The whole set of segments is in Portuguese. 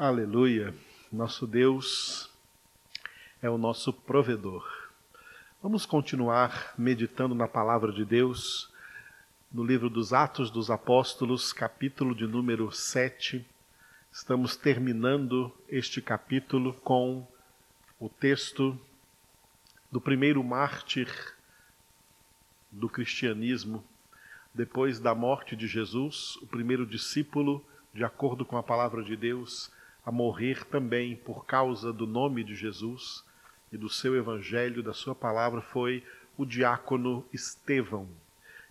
Aleluia. Nosso Deus é o nosso provedor. Vamos continuar meditando na palavra de Deus no livro dos Atos dos Apóstolos, capítulo de número 7. Estamos terminando este capítulo com o texto do primeiro mártir do cristianismo, depois da morte de Jesus, o primeiro discípulo, de acordo com a palavra de Deus, a morrer também por causa do nome de Jesus e do seu evangelho, da sua palavra, foi o diácono Estevão.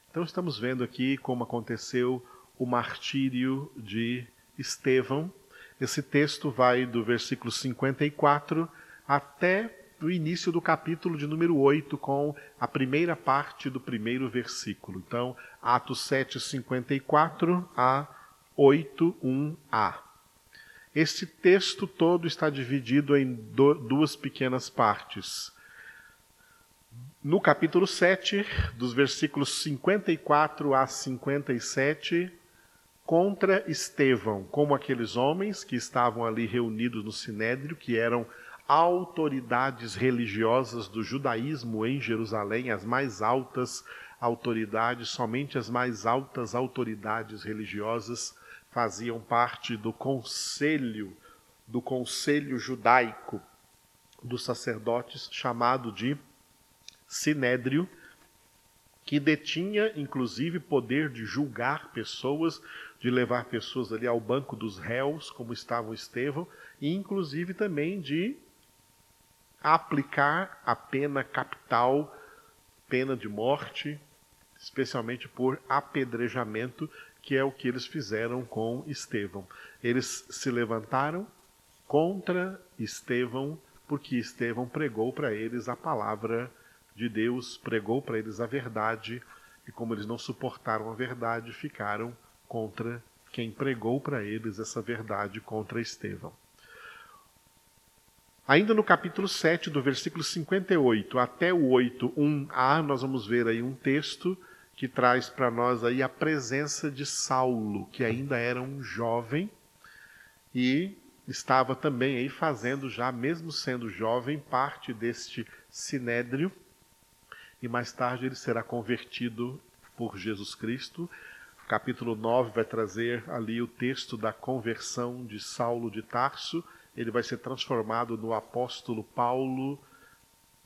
Então estamos vendo aqui como aconteceu o martírio de Estevão. Esse texto vai do versículo 54 até o início do capítulo de número 8, com a primeira parte do primeiro versículo. Então, Atos 7, 54 a 8, 1a. Este texto todo está dividido em do, duas pequenas partes. No capítulo 7, dos versículos 54 a 57, contra Estevão, como aqueles homens que estavam ali reunidos no Sinédrio, que eram autoridades religiosas do judaísmo em Jerusalém, as mais altas autoridades, somente as mais altas autoridades religiosas faziam parte do conselho, do conselho judaico dos sacerdotes, chamado de Sinédrio, que detinha inclusive poder de julgar pessoas, de levar pessoas ali ao banco dos réus, como estava o Estevão, e inclusive também de aplicar a pena capital, pena de morte, especialmente por apedrejamento, que é o que eles fizeram com Estevão. Eles se levantaram contra Estevão, porque Estevão pregou para eles a palavra de Deus, pregou para eles a verdade, e como eles não suportaram a verdade, ficaram contra quem pregou para eles essa verdade contra Estevão. Ainda no capítulo 7, do versículo 58 até o 8, 1a, nós vamos ver aí um texto que traz para nós aí a presença de Saulo, que ainda era um jovem e estava também aí fazendo já, mesmo sendo jovem, parte deste sinédrio, e mais tarde ele será convertido por Jesus Cristo. Capítulo 9 vai trazer ali o texto da conversão de Saulo de Tarso. Ele vai ser transformado no apóstolo Paulo,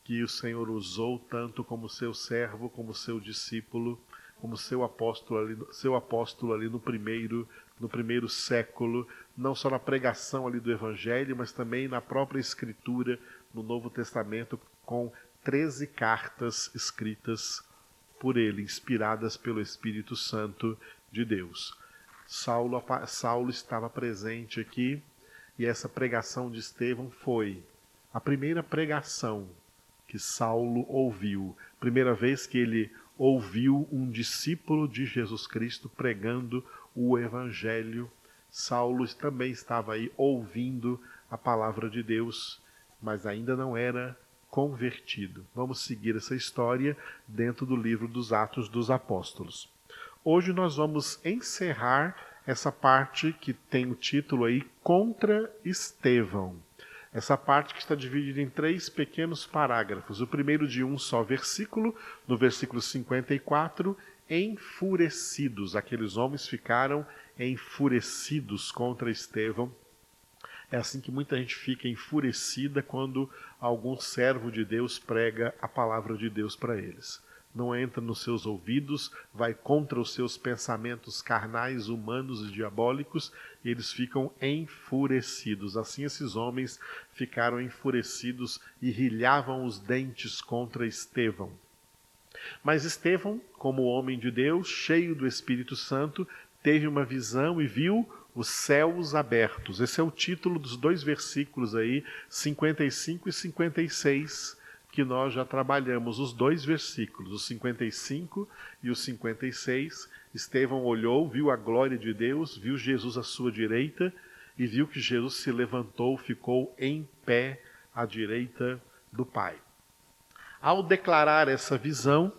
que o Senhor usou tanto como seu servo, como seu discípulo, como seu apóstolo ali, seu apóstolo ali no primeiro no primeiro século, não só na pregação ali do evangelho, mas também na própria escritura no Novo Testamento com 13 cartas escritas por ele, inspiradas pelo Espírito Santo de Deus. Saulo, Saulo estava presente aqui e essa pregação de Estevão foi a primeira pregação que Saulo ouviu, primeira vez que ele ouviu um discípulo de Jesus Cristo pregando o Evangelho. Saulo também estava aí ouvindo a palavra de Deus, mas ainda não era convertido. Vamos seguir essa história dentro do livro dos Atos dos Apóstolos. Hoje nós vamos encerrar essa parte que tem o título aí Contra Estevão. Essa parte que está dividida em três pequenos parágrafos. O primeiro de um só versículo, no versículo 54, enfurecidos. Aqueles homens ficaram enfurecidos contra Estevão. É assim que muita gente fica enfurecida quando algum servo de Deus prega a palavra de Deus para eles não entra nos seus ouvidos, vai contra os seus pensamentos carnais, humanos e diabólicos, e eles ficam enfurecidos. Assim, esses homens ficaram enfurecidos e rilhavam os dentes contra Estevão. Mas Estevão, como homem de Deus, cheio do Espírito Santo, teve uma visão e viu os céus abertos. Esse é o título dos dois versículos aí, 55 e 56 que nós já trabalhamos os dois versículos, os 55 e os 56. Estevão olhou, viu a glória de Deus, viu Jesus à sua direita e viu que Jesus se levantou, ficou em pé à direita do Pai. Ao declarar essa visão,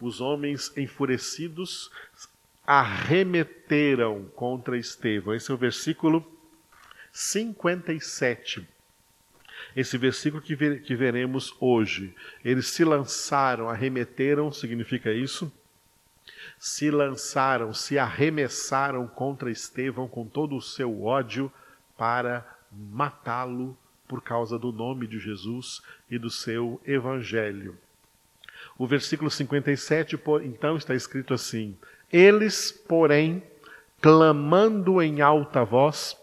os homens enfurecidos arremeteram contra Estevão. Esse é o versículo 57. Esse versículo que, ver, que veremos hoje. Eles se lançaram, arremeteram, significa isso? Se lançaram, se arremessaram contra Estevão com todo o seu ódio para matá-lo por causa do nome de Jesus e do seu evangelho. O versículo 57, então, está escrito assim: Eles, porém, clamando em alta voz,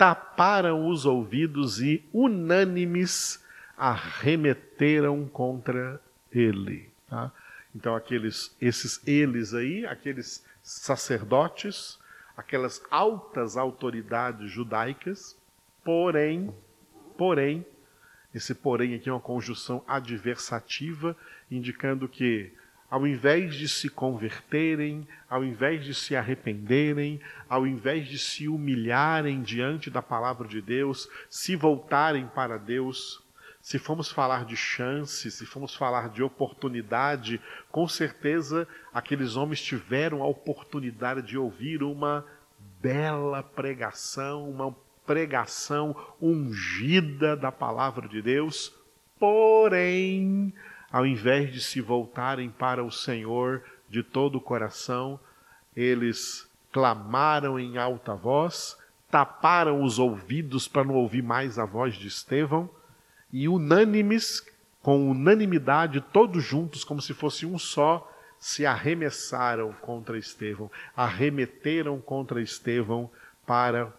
taparam os ouvidos e, unânimes, arremeteram contra ele. Tá? Então, aqueles, esses eles aí, aqueles sacerdotes, aquelas altas autoridades judaicas, porém, porém, esse porém aqui é uma conjunção adversativa, indicando que, ao invés de se converterem, ao invés de se arrependerem, ao invés de se humilharem diante da palavra de Deus, se voltarem para Deus, se formos falar de chance, se formos falar de oportunidade, com certeza aqueles homens tiveram a oportunidade de ouvir uma bela pregação, uma pregação ungida da palavra de Deus, porém, ao invés de se voltarem para o Senhor de todo o coração, eles clamaram em alta voz, taparam os ouvidos para não ouvir mais a voz de Estevão, e unânimes, com unanimidade, todos juntos, como se fosse um só, se arremessaram contra Estevão, arremeteram contra Estevão para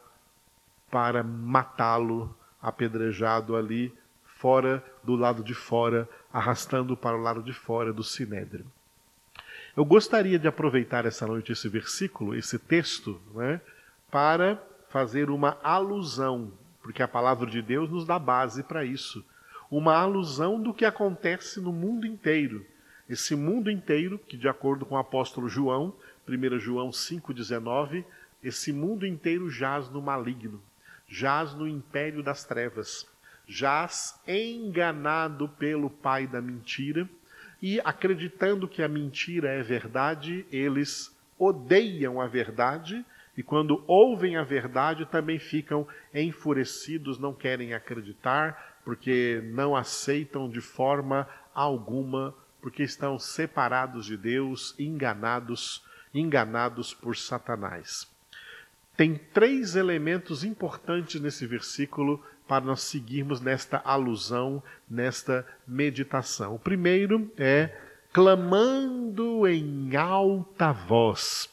para matá-lo apedrejado ali fora do lado de fora, arrastando para o lado de fora do sinédrio. Eu gostaria de aproveitar essa noite esse versículo, esse texto, né, para fazer uma alusão, porque a palavra de Deus nos dá base para isso. Uma alusão do que acontece no mundo inteiro. Esse mundo inteiro, que de acordo com o apóstolo João, 1 João 5,19, esse mundo inteiro jaz no maligno jaz no império das trevas, jaz enganado pelo pai da mentira, e acreditando que a mentira é verdade, eles odeiam a verdade e quando ouvem a verdade também ficam enfurecidos, não querem acreditar, porque não aceitam de forma alguma, porque estão separados de Deus, enganados, enganados por Satanás. Tem três elementos importantes nesse versículo para nós seguirmos nesta alusão, nesta meditação. O primeiro é clamando em alta voz.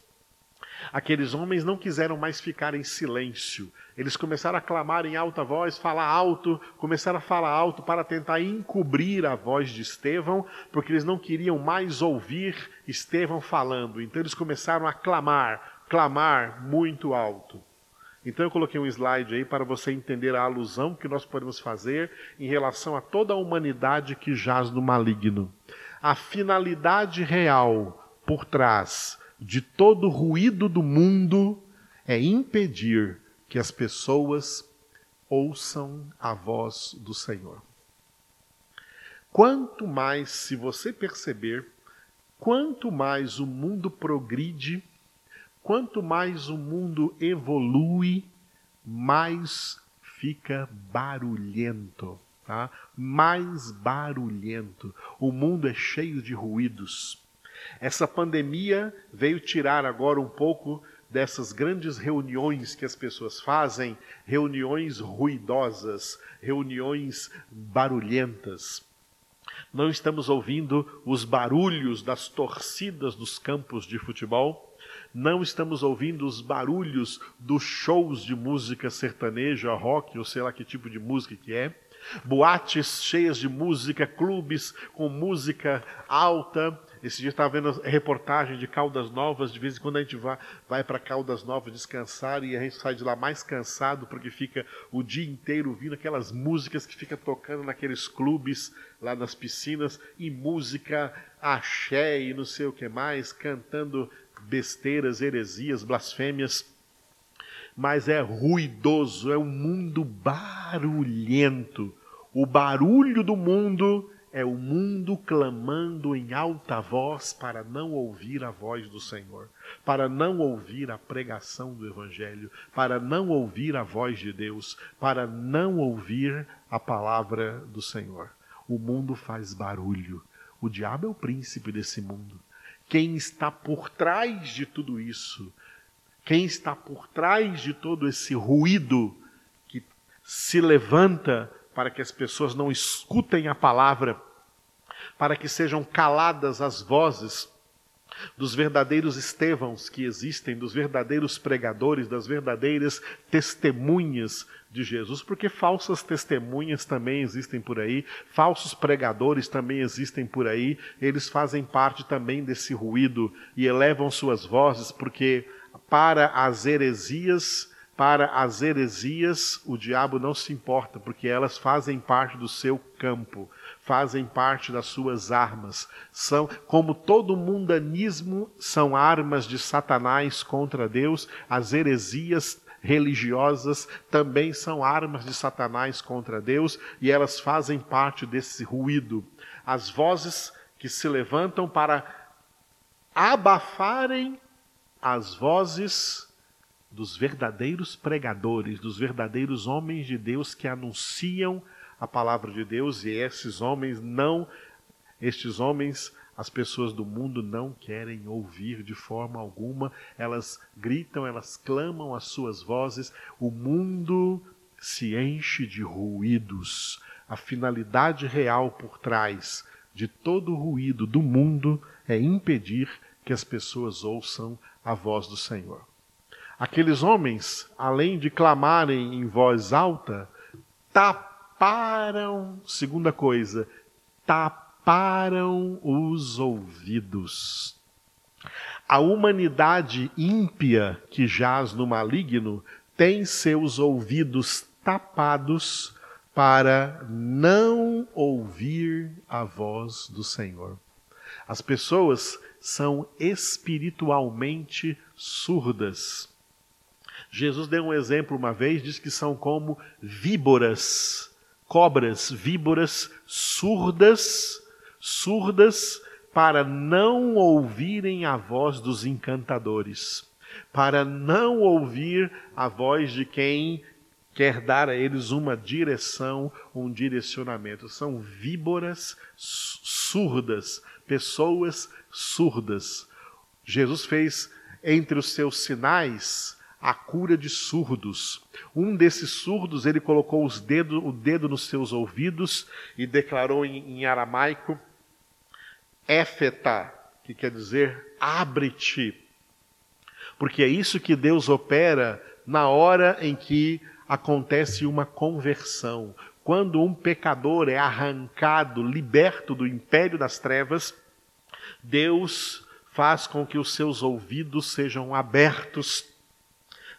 Aqueles homens não quiseram mais ficar em silêncio. Eles começaram a clamar em alta voz, falar alto, começaram a falar alto para tentar encobrir a voz de Estevão, porque eles não queriam mais ouvir Estevão falando. Então eles começaram a clamar, clamar muito alto. Então eu coloquei um slide aí para você entender a alusão que nós podemos fazer em relação a toda a humanidade que jaz no maligno. A finalidade real por trás de todo o ruído do mundo é impedir que as pessoas ouçam a voz do Senhor. Quanto mais, se você perceber, quanto mais o mundo progride, quanto mais o mundo evolui, mais fica barulhento, tá? Mais barulhento. O mundo é cheio de ruídos. Essa pandemia veio tirar agora um pouco dessas grandes reuniões que as pessoas fazem, reuniões ruidosas, reuniões barulhentas. Não estamos ouvindo os barulhos das torcidas dos campos de futebol não estamos ouvindo os barulhos dos shows de música sertaneja, rock, ou sei lá que tipo de música que é. Boates cheias de música, clubes com música alta. Esse dia estava vendo reportagem de Caldas Novas. De vez em quando a gente vai, vai para Caldas Novas descansar e a gente sai de lá mais cansado porque fica o dia inteiro ouvindo aquelas músicas que fica tocando naqueles clubes lá nas piscinas e música axé e não sei o que mais, cantando besteiras, heresias, blasfêmias, mas é ruidoso, é um mundo barulhento. O barulho do mundo é o mundo clamando em alta voz para não ouvir a voz do Senhor, para não ouvir a pregação do Evangelho, para não ouvir a voz de Deus, para não ouvir a palavra do Senhor. O mundo faz barulho. O diabo é o príncipe desse mundo. Quem está por trás de tudo isso, quem está por trás de todo esse ruído que se levanta para que as pessoas não escutem a palavra, para que sejam caladas as vozes dos verdadeiros Estevãos que existem, dos verdadeiros pregadores, das verdadeiras testemunhas de Jesus, porque falsas testemunhas também existem por aí, falsos pregadores também existem por aí, eles fazem parte também desse ruído e elevam suas vozes, porque para as heresias para as heresias, o diabo não se importa, porque elas fazem parte do seu campo, fazem parte das suas armas. São, como todo mundanismo, são armas de Satanás contra Deus, as heresias religiosas também são armas de Satanás contra Deus e elas fazem parte desse ruído. As vozes que se levantam para abafarem as vozes dos verdadeiros pregadores, dos verdadeiros homens de Deus que anunciam a palavra de Deus e esses homens não, estes homens, as pessoas do mundo não querem ouvir de forma alguma, elas gritam, elas clamam as suas vozes, o mundo se enche de ruídos. A finalidade real por trás de todo o ruído do mundo é impedir que as pessoas ouçam a voz do Senhor. Aqueles homens, além de clamarem em voz alta, taparam, segunda coisa, taparam os ouvidos. A humanidade ímpia que jaz no maligno tem seus ouvidos tapados para não ouvir a voz do Senhor. As pessoas são espiritualmente surdas. Jesus deu um exemplo uma vez, diz que são como víboras, cobras, víboras surdas, surdas para não ouvirem a voz dos encantadores, para não ouvir a voz de quem quer dar a eles uma direção, um direcionamento. São víboras surdas, pessoas surdas. Jesus fez entre os seus sinais a cura de surdos. Um desses surdos, ele colocou os o dedo nos seus ouvidos e declarou em, em aramaico, Éfeta, que quer dizer abre-te. Porque é isso que Deus opera na hora em que acontece uma conversão. Quando um pecador é arrancado, liberto do império das trevas, Deus faz com que os seus ouvidos sejam abertos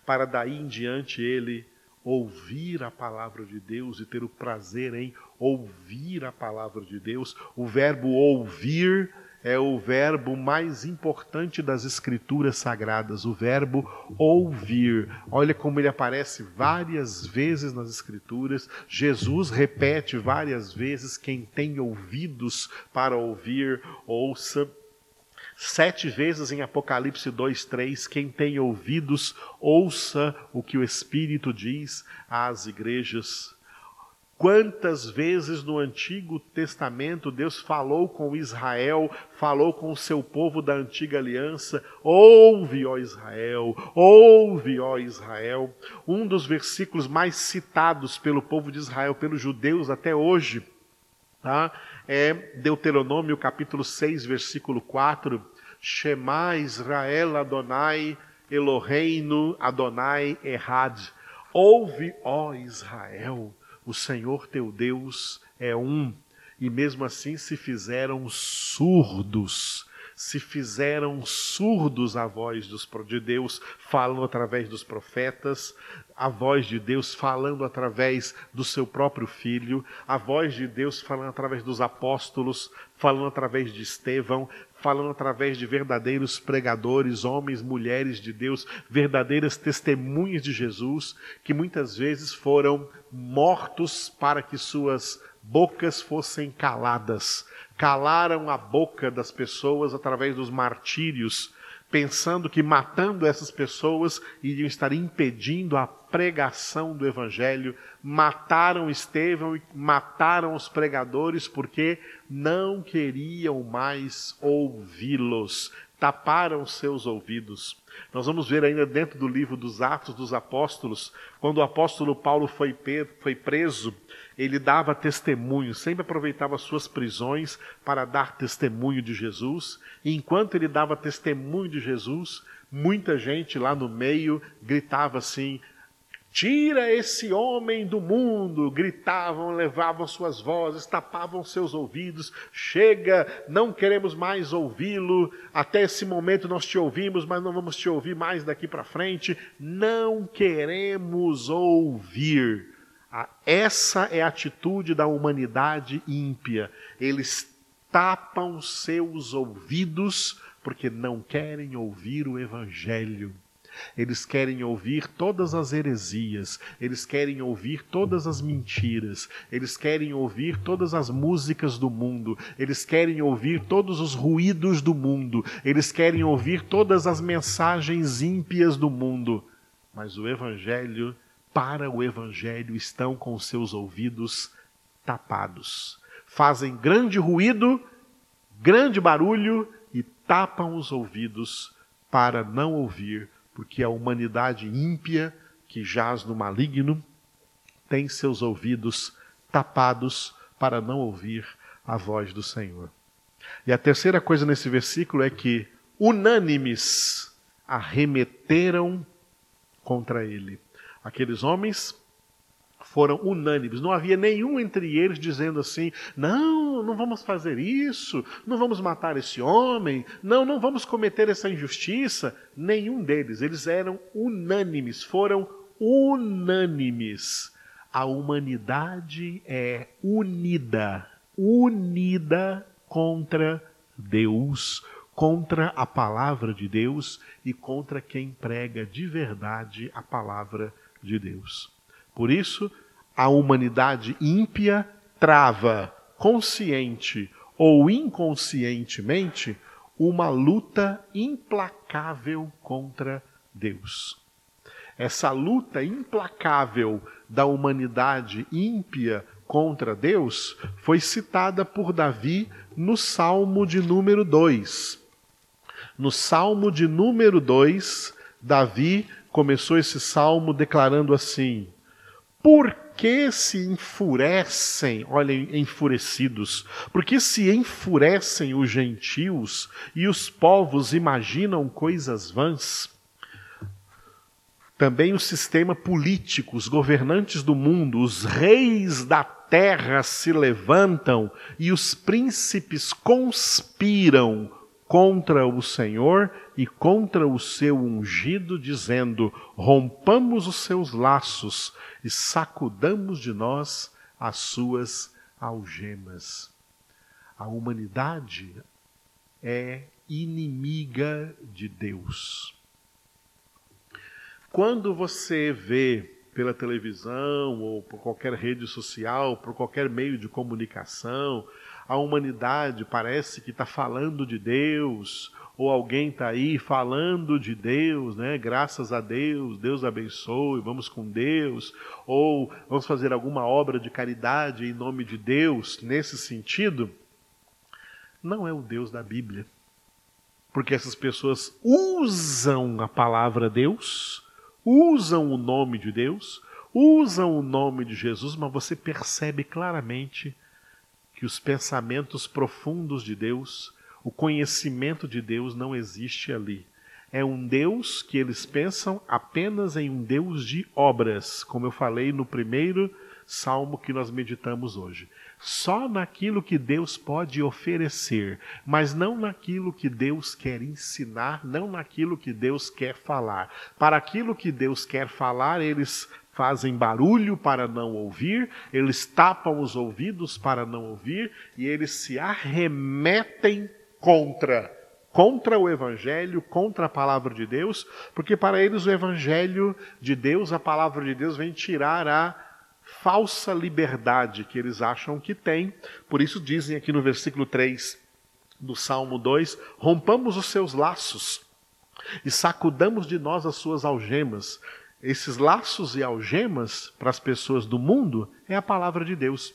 para daí em diante ele ouvir a palavra de Deus e ter o prazer em ouvir a palavra de Deus. O verbo ouvir é o verbo mais importante das escrituras sagradas, o verbo ouvir. Olha como ele aparece várias vezes nas escrituras. Jesus repete várias vezes: quem tem ouvidos para ouvir, ouça. Sete vezes em Apocalipse 2, 3, quem tem ouvidos, ouça o que o Espírito diz às igrejas. Quantas vezes no Antigo Testamento Deus falou com Israel, falou com o seu povo da antiga aliança: Ouve, ó Israel, ouve, ó Israel. Um dos versículos mais citados pelo povo de Israel, pelos judeus até hoje, tá? É Deuteronômio capítulo 6, versículo 4, Shema Israel Adonai Eloheinu Adonai Erad. Ouve, ó Israel, o Senhor teu Deus é um. E mesmo assim se fizeram surdos se fizeram surdos à voz de Deus falando através dos profetas, a voz de Deus falando através do seu próprio filho, a voz de Deus falando através dos apóstolos, falando através de Estevão, falando através de verdadeiros pregadores, homens, mulheres de Deus, verdadeiras testemunhas de Jesus, que muitas vezes foram mortos para que suas bocas fossem caladas. Calaram a boca das pessoas através dos martírios, pensando que matando essas pessoas iriam estar impedindo a pregação do Evangelho. Mataram Estevão e mataram os pregadores porque não queriam mais ouvi-los, taparam seus ouvidos. Nós vamos ver ainda dentro do livro dos Atos dos Apóstolos, quando o apóstolo Paulo foi, foi preso, ele dava testemunho, sempre aproveitava suas prisões para dar testemunho de Jesus. E enquanto ele dava testemunho de Jesus, muita gente lá no meio gritava assim: Tira esse homem do mundo! Gritavam, levavam suas vozes, tapavam seus ouvidos. Chega, não queremos mais ouvi-lo. Até esse momento nós te ouvimos, mas não vamos te ouvir mais daqui para frente. Não queremos ouvir. Essa é a atitude da humanidade ímpia. Eles tapam seus ouvidos porque não querem ouvir o Evangelho. Eles querem ouvir todas as heresias, eles querem ouvir todas as mentiras, eles querem ouvir todas as músicas do mundo, eles querem ouvir todos os ruídos do mundo, eles querem ouvir todas as mensagens ímpias do mundo. Mas o Evangelho, para o Evangelho, estão com seus ouvidos tapados. Fazem grande ruído, grande barulho e tapam os ouvidos para não ouvir porque a humanidade ímpia que jaz no maligno tem seus ouvidos tapados para não ouvir a voz do Senhor. E a terceira coisa nesse versículo é que unânimes arremeteram contra ele. Aqueles homens foram unânimes. Não havia nenhum entre eles dizendo assim: não, não vamos fazer isso, não vamos matar esse homem, não, não vamos cometer essa injustiça. Nenhum deles. Eles eram unânimes, foram unânimes. A humanidade é unida, unida contra Deus, contra a palavra de Deus e contra quem prega de verdade a palavra de Deus. Por isso, a humanidade ímpia trava, consciente ou inconscientemente, uma luta implacável contra Deus. Essa luta implacável da humanidade ímpia contra Deus foi citada por Davi no Salmo de número 2. No Salmo de número 2, Davi começou esse salmo declarando assim: por que se enfurecem, olhem, enfurecidos? Por que se enfurecem os gentios e os povos imaginam coisas vãs? Também o sistema político, os governantes do mundo, os reis da terra se levantam e os príncipes conspiram contra o Senhor e contra o seu ungido, dizendo: Rompamos os seus laços e sacudamos de nós as suas algemas. A humanidade é inimiga de Deus. Quando você vê pela televisão ou por qualquer rede social, por qualquer meio de comunicação, a humanidade parece que está falando de Deus, ou alguém está aí falando de Deus, né? Graças a Deus, Deus abençoe, vamos com Deus, ou vamos fazer alguma obra de caridade em nome de Deus, nesse sentido, não é o Deus da Bíblia. Porque essas pessoas usam a palavra Deus, usam o nome de Deus, usam o nome de Jesus, mas você percebe claramente que os pensamentos profundos de Deus, o conhecimento de Deus não existe ali. É um Deus que eles pensam apenas em um Deus de obras, como eu falei no primeiro salmo que nós meditamos hoje. Só naquilo que Deus pode oferecer, mas não naquilo que Deus quer ensinar, não naquilo que Deus quer falar. Para aquilo que Deus quer falar, eles fazem barulho para não ouvir, eles tapam os ouvidos para não ouvir e eles se arremetem contra contra o evangelho, contra a palavra de Deus, porque para eles o evangelho de Deus, a palavra de Deus vem tirar a falsa liberdade que eles acham que têm. Por isso dizem aqui no versículo 3 do Salmo 2: rompamos os seus laços e sacudamos de nós as suas algemas. Esses laços e algemas para as pessoas do mundo é a palavra de Deus.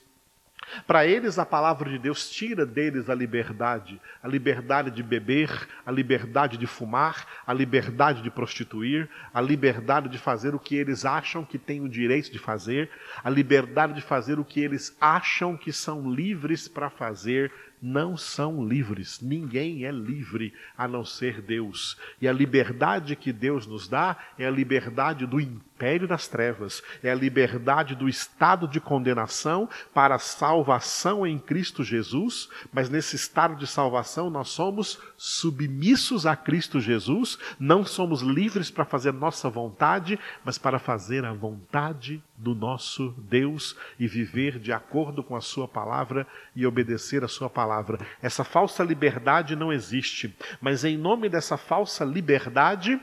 Para eles, a palavra de Deus tira deles a liberdade, a liberdade de beber, a liberdade de fumar, a liberdade de prostituir, a liberdade de fazer o que eles acham que têm o direito de fazer, a liberdade de fazer o que eles acham que são livres para fazer não são livres. Ninguém é livre a não ser Deus. E a liberdade que Deus nos dá é a liberdade do império das trevas, é a liberdade do estado de condenação para a salvação em Cristo Jesus, mas nesse estado de salvação nós somos submissos a Cristo Jesus, não somos livres para fazer nossa vontade, mas para fazer a vontade do nosso Deus e viver de acordo com a Sua palavra e obedecer a Sua palavra. Essa falsa liberdade não existe, mas em nome dessa falsa liberdade,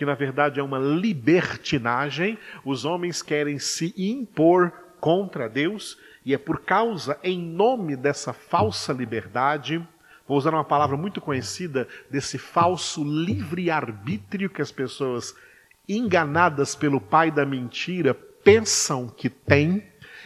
que na verdade é uma libertinagem, os homens querem se impor contra Deus, e é por causa, em nome dessa falsa liberdade, vou usar uma palavra muito conhecida, desse falso livre-arbítrio que as pessoas enganadas pelo pai da mentira pensam que têm,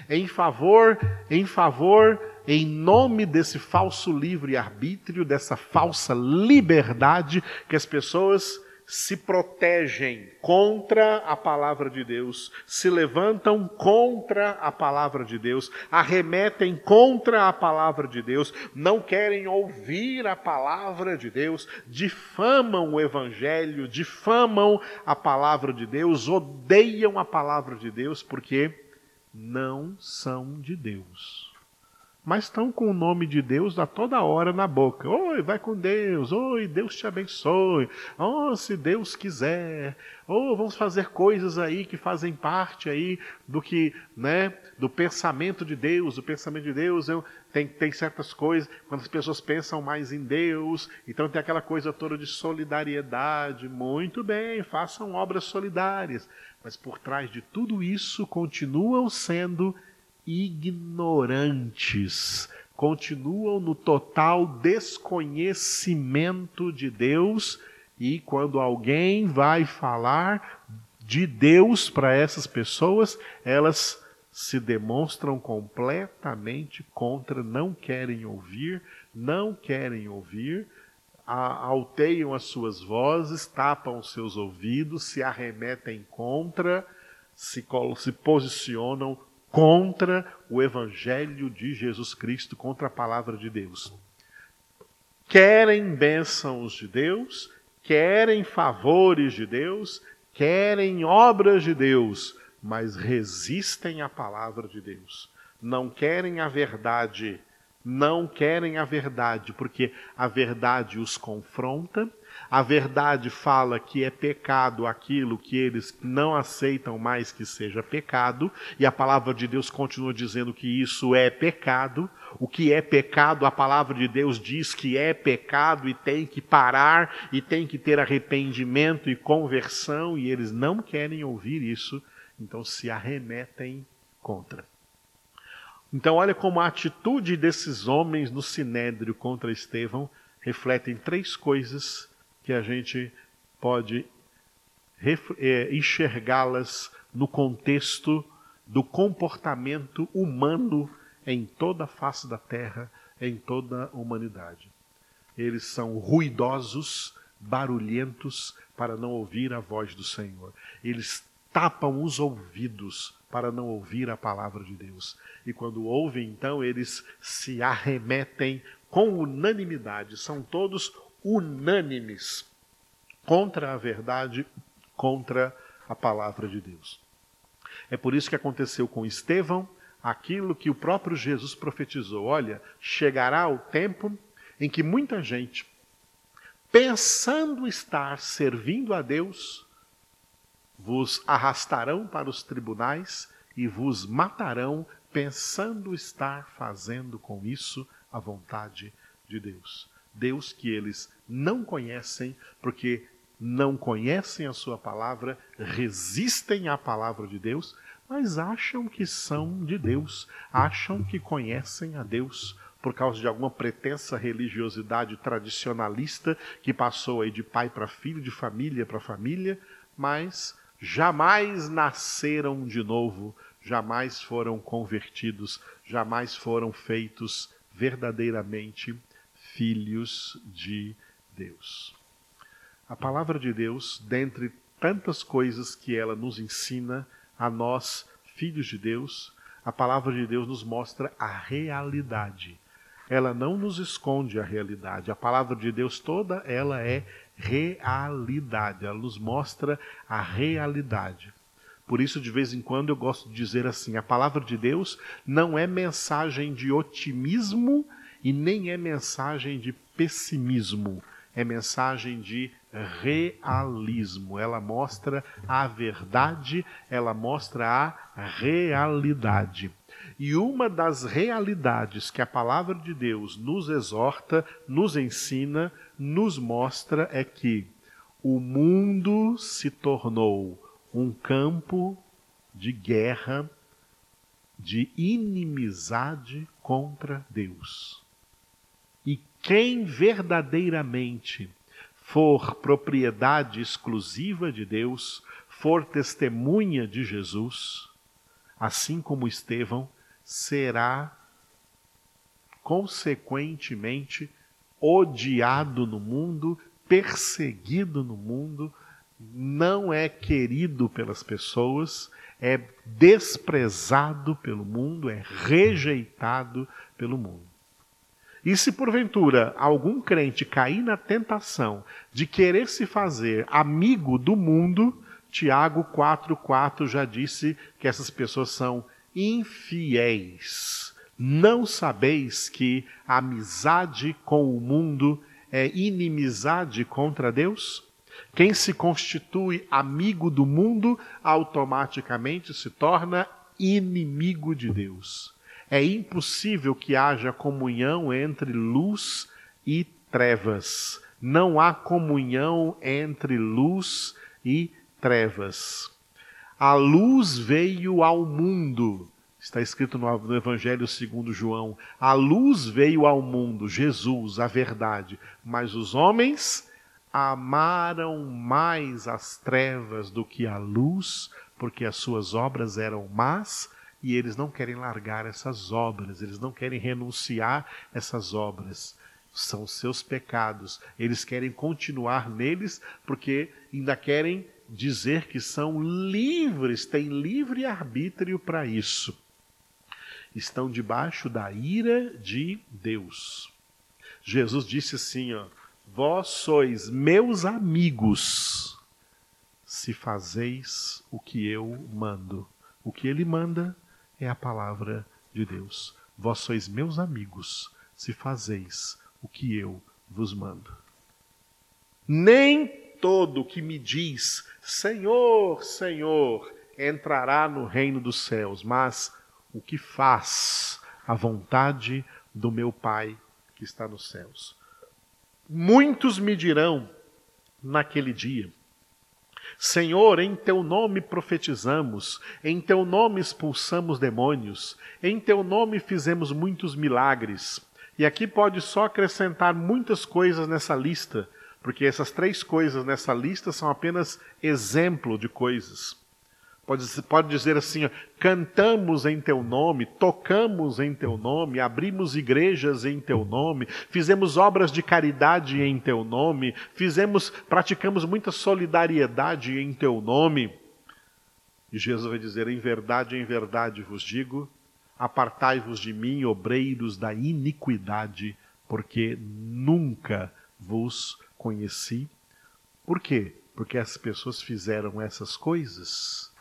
em favor, em favor, em nome desse falso livre-arbítrio, dessa falsa liberdade que as pessoas se protegem contra a palavra de Deus, se levantam contra a palavra de Deus, arremetem contra a palavra de Deus, não querem ouvir a palavra de Deus, difamam o evangelho, difamam a palavra de Deus, odeiam a palavra de Deus porque não são de Deus mas estão com o nome de Deus a toda hora na boca. Oi, vai com Deus. Oi, Deus te abençoe. Oh, se Deus quiser. Oh, vamos fazer coisas aí que fazem parte aí do que, né, do pensamento de Deus. O pensamento de Deus eu, tem, tem certas coisas, quando as pessoas pensam mais em Deus, então tem aquela coisa toda de solidariedade. Muito bem, façam obras solidárias. Mas por trás de tudo isso continuam sendo ignorantes, continuam no total desconhecimento de Deus, e quando alguém vai falar de Deus para essas pessoas, elas se demonstram completamente contra, não querem ouvir, não querem ouvir, alteiam as suas vozes, tapam os seus ouvidos, se arremetem contra, se, posicionam contra o Evangelho de Jesus Cristo, contra a palavra de Deus. Querem bênçãos de Deus, querem favores de Deus, querem obras de Deus, mas resistem à palavra de Deus. Não querem a verdade, não querem a verdade, porque a verdade os confronta, a verdade fala que é pecado aquilo que eles não aceitam mais que seja pecado, e a palavra de Deus continua dizendo que isso é pecado. O que é pecado, a palavra de Deus diz que é pecado e tem que parar e tem que ter arrependimento e conversão, e eles não querem ouvir isso, então se arremetem contra. Então, olha como a atitude desses homens no sinédrio contra Estevão refletem três coisas que a gente pode é, enxergá-las no contexto do comportamento humano em toda a face da terra, em toda a humanidade. Eles são ruidosos, barulhentos, para não ouvir a voz do Senhor. Eles tapam os ouvidos para não ouvir a palavra de Deus. E quando ouvem, então, eles se arremetem com unanimidade, são todos unânimes contra a verdade, contra a palavra de Deus. É por isso que aconteceu com Estevão aquilo que o próprio Jesus profetizou: olha, chegará o tempo em que muita gente, pensando estar servindo a Deus, vos arrastarão para os tribunais e vos matarão, pensando estar fazendo com isso a vontade de Deus. Deus que eles não conhecem, porque não conhecem a sua palavra, resistem à palavra de Deus, mas acham que são de Deus, acham que conhecem a Deus por causa de alguma pretensa religiosidade tradicionalista que passou aí de pai para filho, de família para família, mas jamais nasceram de novo, jamais foram convertidos, jamais foram feitos verdadeiramente filhos de Deus. A palavra de Deus, dentre tantas coisas que ela nos ensina a nós, filhos de Deus, a palavra de Deus nos mostra a realidade. Ela não nos esconde a realidade. A palavra de Deus toda, ela é realidade. Ela nos mostra a realidade. Por isso, de vez em quando, eu gosto de dizer assim: a palavra de Deus não é mensagem de otimismo e nem é mensagem de pessimismo é mensagem de realismo. Ela mostra a verdade, ela mostra a realidade. E uma das realidades que a palavra de Deus nos exorta, nos ensina, nos mostra é que o mundo se tornou um campo de guerra, de inimizade contra Deus. Quem verdadeiramente for propriedade exclusiva de Deus, for testemunha de Jesus, assim como Estevão, será consequentemente odiado no mundo, perseguido no mundo, não é querido pelas pessoas, é desprezado pelo mundo, é rejeitado pelo mundo. E se porventura algum crente cair na tentação de querer se fazer amigo do mundo, Tiago 4,4 já disse que essas pessoas são infiéis. Não sabeis que amizade com o mundo é inimizade contra Deus? Quem se constitui amigo do mundo automaticamente se torna inimigo de Deus. É impossível que haja comunhão entre luz e trevas. Não há comunhão entre luz e trevas. A luz veio ao mundo. Está escrito no Evangelho segundo João. A luz veio ao mundo, Jesus, a verdade. Mas os homens amaram mais as trevas do que a luz, porque as suas obras eram más e eles não querem largar essas obras, eles não querem renunciar essas obras. São seus pecados. Eles querem continuar neles porque ainda querem dizer que são livres, têm livre arbítrio para isso. Estão debaixo da ira de Deus. Jesus disse assim, ó: Vós sois meus amigos, se fazeis o que eu mando. O que ele manda, é a palavra de Deus. Vós sois meus amigos, se fazeis o que eu vos mando. Nem todo que me diz Senhor, Senhor, entrará no reino dos céus, mas o que faz a vontade do meu Pai que está nos céus. Muitos me dirão naquele dia: Senhor, em teu nome profetizamos, em teu nome expulsamos demônios, em teu nome fizemos muitos milagres. E aqui pode só acrescentar muitas coisas nessa lista, porque essas três coisas nessa lista são apenas exemplo de coisas. Pode, pode dizer assim: ó, cantamos em teu nome, tocamos em teu nome, abrimos igrejas em teu nome, fizemos obras de caridade em teu nome, fizemos, praticamos muita solidariedade em teu nome. E Jesus vai dizer: em verdade, em verdade vos digo, apartai-vos de mim, obreiros da iniquidade, porque nunca vos conheci. Por quê? Porque as pessoas fizeram essas coisas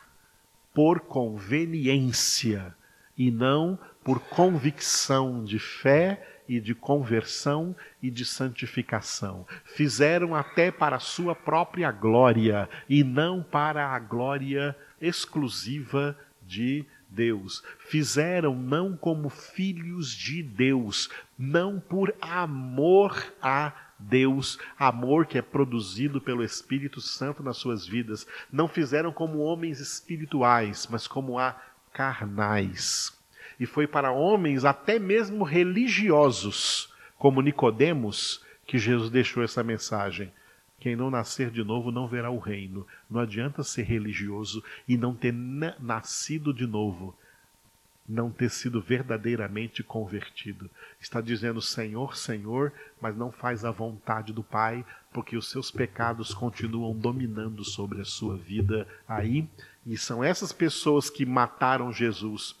por conveniência e não por convicção de fé e de conversão e de santificação. Fizeram até para a sua própria glória e não para a glória exclusiva de Deus. Fizeram não como filhos de Deus, não por amor a Deus, amor que é produzido pelo Espírito Santo nas suas vidas. Não fizeram como homens espirituais, mas como a carnais. E foi para homens até mesmo religiosos, como Nicodemos, que Jesus deixou essa mensagem. Quem não nascer de novo não verá o reino. Não adianta ser religioso e não ter nascido de novo, não ter sido verdadeiramente convertido. Está dizendo Senhor, Senhor, mas não faz a vontade do Pai, porque os seus pecados continuam dominando sobre a sua vida aí. E são essas pessoas que mataram Jesus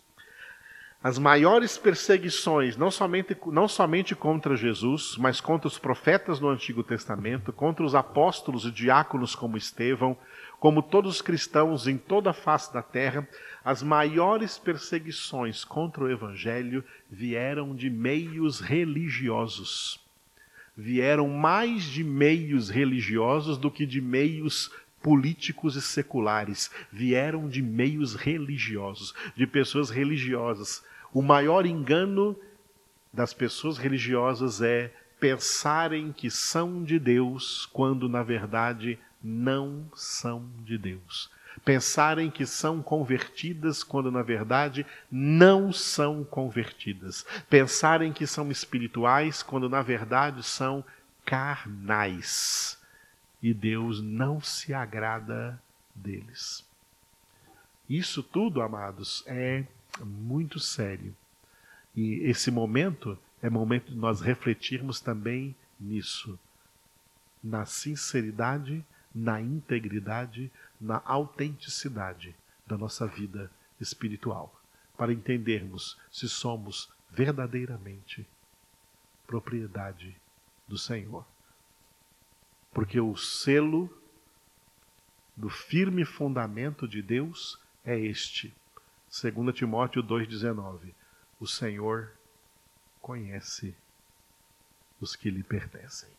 as maiores perseguições, não somente, não somente contra Jesus, mas contra os profetas no Antigo Testamento, contra os apóstolos e diáconos como Estevão, como todos os cristãos em toda a face da terra, as maiores perseguições contra o Evangelho vieram de meios religiosos. Vieram mais de meios religiosos do que de meios políticos e seculares. Vieram de meios religiosos, de pessoas religiosas o maior engano das pessoas religiosas é pensarem que são de Deus quando na verdade não são de Deus. Pensarem que são convertidas quando na verdade não são convertidas. Pensarem que são espirituais quando na verdade são carnais. E Deus não se agrada deles. Isso tudo, amados, é muito sério. E esse momento é momento de nós refletirmos também nisso, na sinceridade, na integridade, na autenticidade da nossa vida espiritual, para entendermos se somos verdadeiramente propriedade do Senhor. Porque o selo do firme fundamento de Deus é este 2 Timóteo 2,19: O Senhor conhece os que lhe pertencem.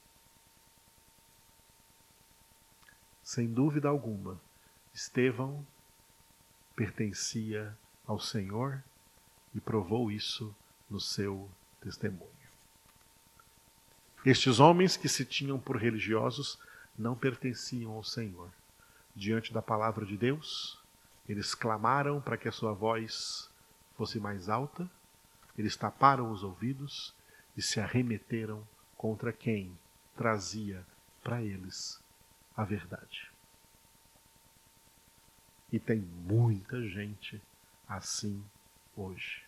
Sem dúvida alguma, Estevão pertencia ao Senhor e provou isso no seu testemunho. Estes homens que se tinham por religiosos não pertenciam ao Senhor. Diante da palavra de Deus, eles clamaram para que a sua voz fosse mais alta, eles taparam os ouvidos e se arremeteram contra quem trazia para eles a verdade. E tem muita gente assim hoje.